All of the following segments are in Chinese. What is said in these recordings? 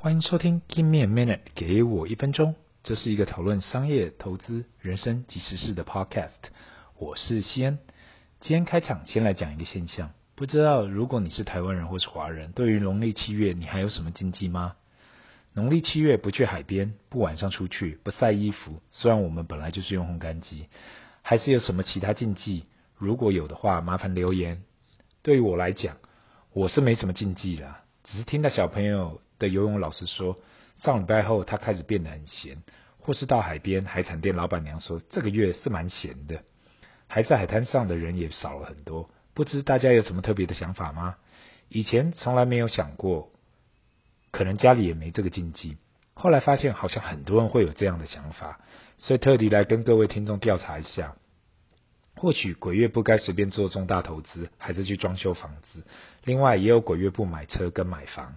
欢迎收听 Give me a minute，给我一分钟。这是一个讨论商业、投资、人生及时事的 podcast。我是西恩。今天开场先来讲一个现象，不知道如果你是台湾人或是华人，对于农历七月你还有什么禁忌吗？农历七月不去海边，不晚上出去，不晒衣服。虽然我们本来就是用烘干机，还是有什么其他禁忌？如果有的话，麻烦留言。对于我来讲，我是没什么禁忌啦，只是听到小朋友的游泳老师说，上礼拜后他开始变得很闲，或是到海边海产店老板娘说这个月是蛮闲的，还在海滩上的人也少了很多。不知大家有什么特别的想法吗？以前从来没有想过，可能家里也没这个禁忌。后来发现好像很多人会有这样的想法，所以特地来跟各位听众调查一下。或许鬼月不该随便做重大投资，还是去装修房子。另外也有鬼月不买车跟买房。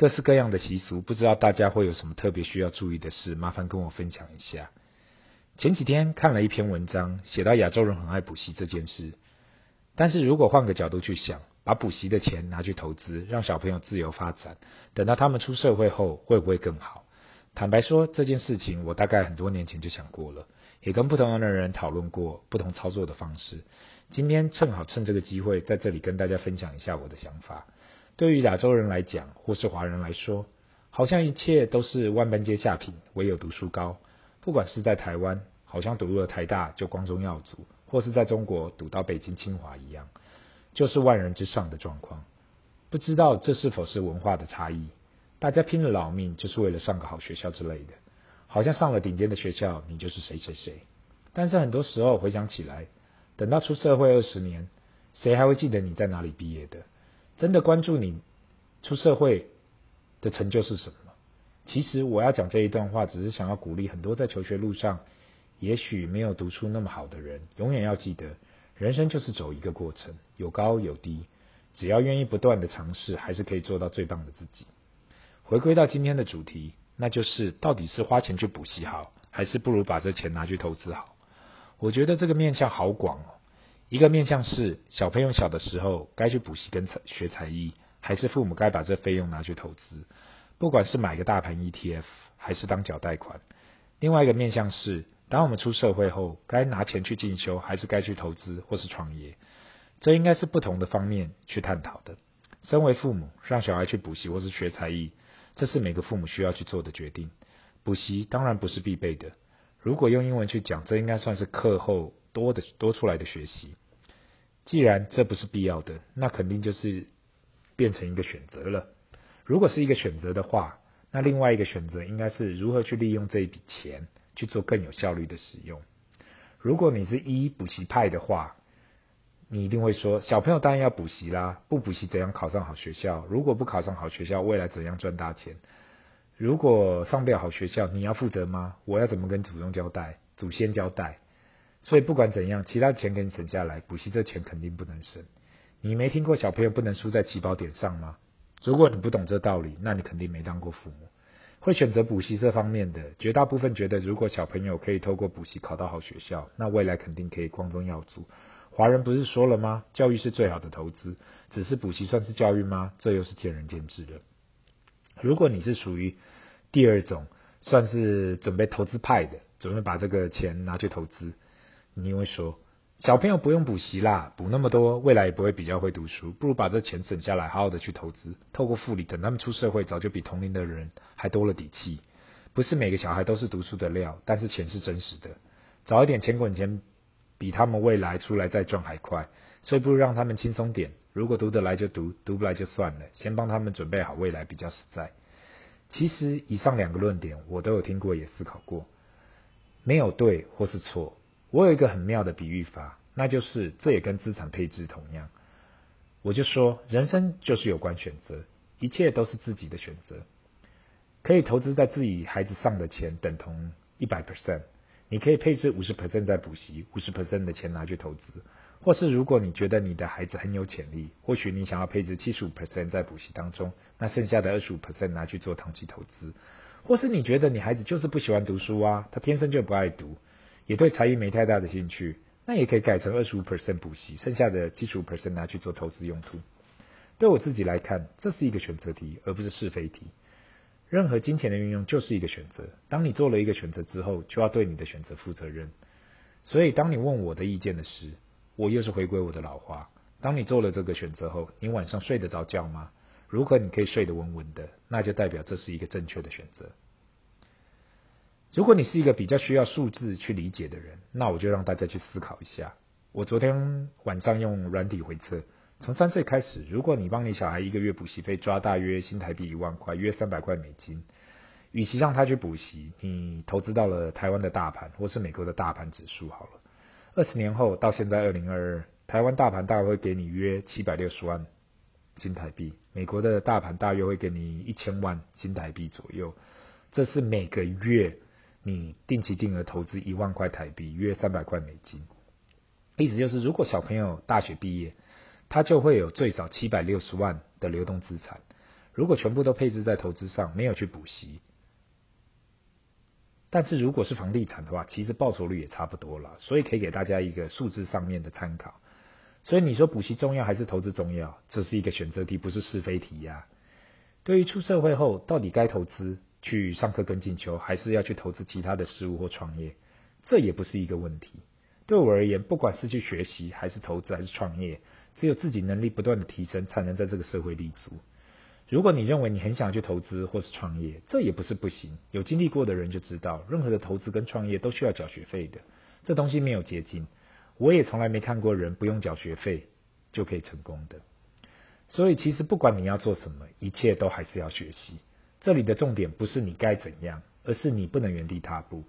各式各样的习俗，不知道大家会有什么特别需要注意的事？麻烦跟我分享一下。前几天看了一篇文章，写到亚洲人很爱补习这件事。但是如果换个角度去想，把补习的钱拿去投资，让小朋友自由发展，等到他们出社会后，会不会更好？坦白说，这件事情我大概很多年前就想过了，也跟不同的人讨论过不同操作的方式。今天正好趁这个机会，在这里跟大家分享一下我的想法。对于亚洲人来讲，或是华人来说，好像一切都是万般皆下品，唯有读书高。不管是在台湾，好像读了台大就光宗耀祖，或是在中国读到北京清华一样，就是万人之上的状况。不知道这是否是文化的差异？大家拼了老命就是为了上个好学校之类的，好像上了顶尖的学校，你就是谁谁谁。但是很多时候回想起来，等到出社会二十年，谁还会记得你在哪里毕业的？真的关注你出社会的成就是什么？其实我要讲这一段话，只是想要鼓励很多在求学路上，也许没有读书那么好的人，永远要记得，人生就是走一个过程，有高有低，只要愿意不断的尝试，还是可以做到最棒的自己。回归到今天的主题，那就是到底是花钱去补习好，还是不如把这钱拿去投资好？我觉得这个面向好广哦。一个面向是小朋友小的时候该去补习跟学才艺，还是父母该把这费用拿去投资？不管是买个大盘 ETF，还是当缴贷款。另外一个面向是，当我们出社会后，该拿钱去进修，还是该去投资或是创业？这应该是不同的方面去探讨的。身为父母，让小孩去补习或是学才艺，这是每个父母需要去做的决定。补习当然不是必备的，如果用英文去讲，这应该算是课后多的多出来的学习。既然这不是必要的，那肯定就是变成一个选择了。如果是一个选择的话，那另外一个选择应该是如何去利用这一笔钱去做更有效率的使用。如果你是一补习派的话，你一定会说，小朋友当然要补习啦，不补习怎样考上好学校？如果不考上好学校，未来怎样赚大钱？如果上不了好学校，你要负责吗？我要怎么跟祖宗交代？祖先交代？所以不管怎样，其他钱给你省下来，补习这钱肯定不能省。你没听过小朋友不能输在起跑点上吗？如果你不懂这道理，那你肯定没当过父母。会选择补习这方面的，绝大部分觉得，如果小朋友可以透过补习考到好学校，那未来肯定可以光宗耀祖。华人不是说了吗？教育是最好的投资。只是补习算是教育吗？这又是见仁见智的。如果你是属于第二种，算是准备投资派的，准备把这个钱拿去投资。你会说，小朋友不用补习啦，补那么多，未来也不会比较会读书，不如把这钱省下来，好好的去投资，透过复利，等他们出社会，早就比同龄的人还多了底气。不是每个小孩都是读书的料，但是钱是真实的，早一点钱滚钱，比他们未来出来再赚还快，所以不如让他们轻松点，如果读得来就读，读不来就算了，先帮他们准备好未来比较实在。其实以上两个论点我都有听过，也思考过，没有对或是错。我有一个很妙的比喻法，那就是这也跟资产配置同样。我就说，人生就是有关选择，一切都是自己的选择。可以投资在自己孩子上的钱等同一百 percent，你可以配置五十 percent 在补习，五十 percent 的钱拿去投资。或是如果你觉得你的孩子很有潜力，或许你想要配置七十五 percent 在补习当中，那剩下的二十五 percent 拿去做长期投资。或是你觉得你孩子就是不喜欢读书啊，他天生就不爱读。也对才艺没太大的兴趣，那也可以改成二十五 percent 补习，剩下的七十五 percent 拿去做投资用途。对我自己来看，这是一个选择题，而不是是非题。任何金钱的运用就是一个选择。当你做了一个选择之后，就要对你的选择负责任。所以，当你问我的意见的时，我又是回归我的老话：当你做了这个选择后，你晚上睡得着觉吗？如果你可以睡得稳稳的，那就代表这是一个正确的选择。如果你是一个比较需要数字去理解的人，那我就让大家去思考一下。我昨天晚上用软体回测，从三岁开始，如果你帮你小孩一个月补习费抓大约新台币一万块，约三百块美金，与其让他去补习，你投资到了台湾的大盘或是美国的大盘指数好了。二十年后到现在二零二二，台湾大盘大概会给你约七百六十万新台币，美国的大盘大约会给你一千万新台币左右，这是每个月。你定期定额投资一万块台币，约三百块美金，意思就是，如果小朋友大学毕业，他就会有最少七百六十万的流动资产。如果全部都配置在投资上，没有去补习，但是如果是房地产的话，其实报酬率也差不多了，所以可以给大家一个数字上面的参考。所以你说补习重要还是投资重要？这是一个选择题，不是是非题呀。对于出社会后到底该投资？去上课跟进球，还是要去投资其他的事物或创业，这也不是一个问题。对我而言，不管是去学习，还是投资，还是创业，只有自己能力不断的提升，才能在这个社会立足。如果你认为你很想去投资或是创业，这也不是不行。有经历过的人就知道，任何的投资跟创业都需要缴学费的，这东西没有捷径。我也从来没看过人不用缴学费就可以成功的。所以，其实不管你要做什么，一切都还是要学习。这里的重点不是你该怎样，而是你不能原地踏步。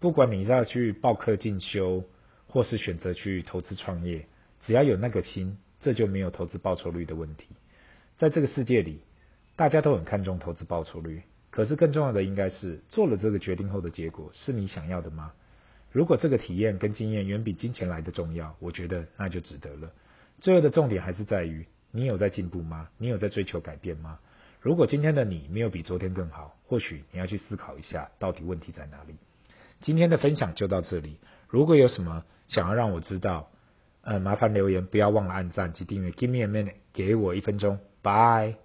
不管你是要去报课进修，或是选择去投资创业，只要有那个心，这就没有投资报酬率的问题。在这个世界里，大家都很看重投资报酬率，可是更重要的应该是做了这个决定后的结果是你想要的吗？如果这个体验跟经验远比金钱来的重要，我觉得那就值得了。最后的重点还是在于你有在进步吗？你有在追求改变吗？如果今天的你没有比昨天更好，或许你要去思考一下，到底问题在哪里。今天的分享就到这里，如果有什么想要让我知道，呃，麻烦留言，不要忘了按赞及订阅。Give me a minute，给我一分钟，Bye。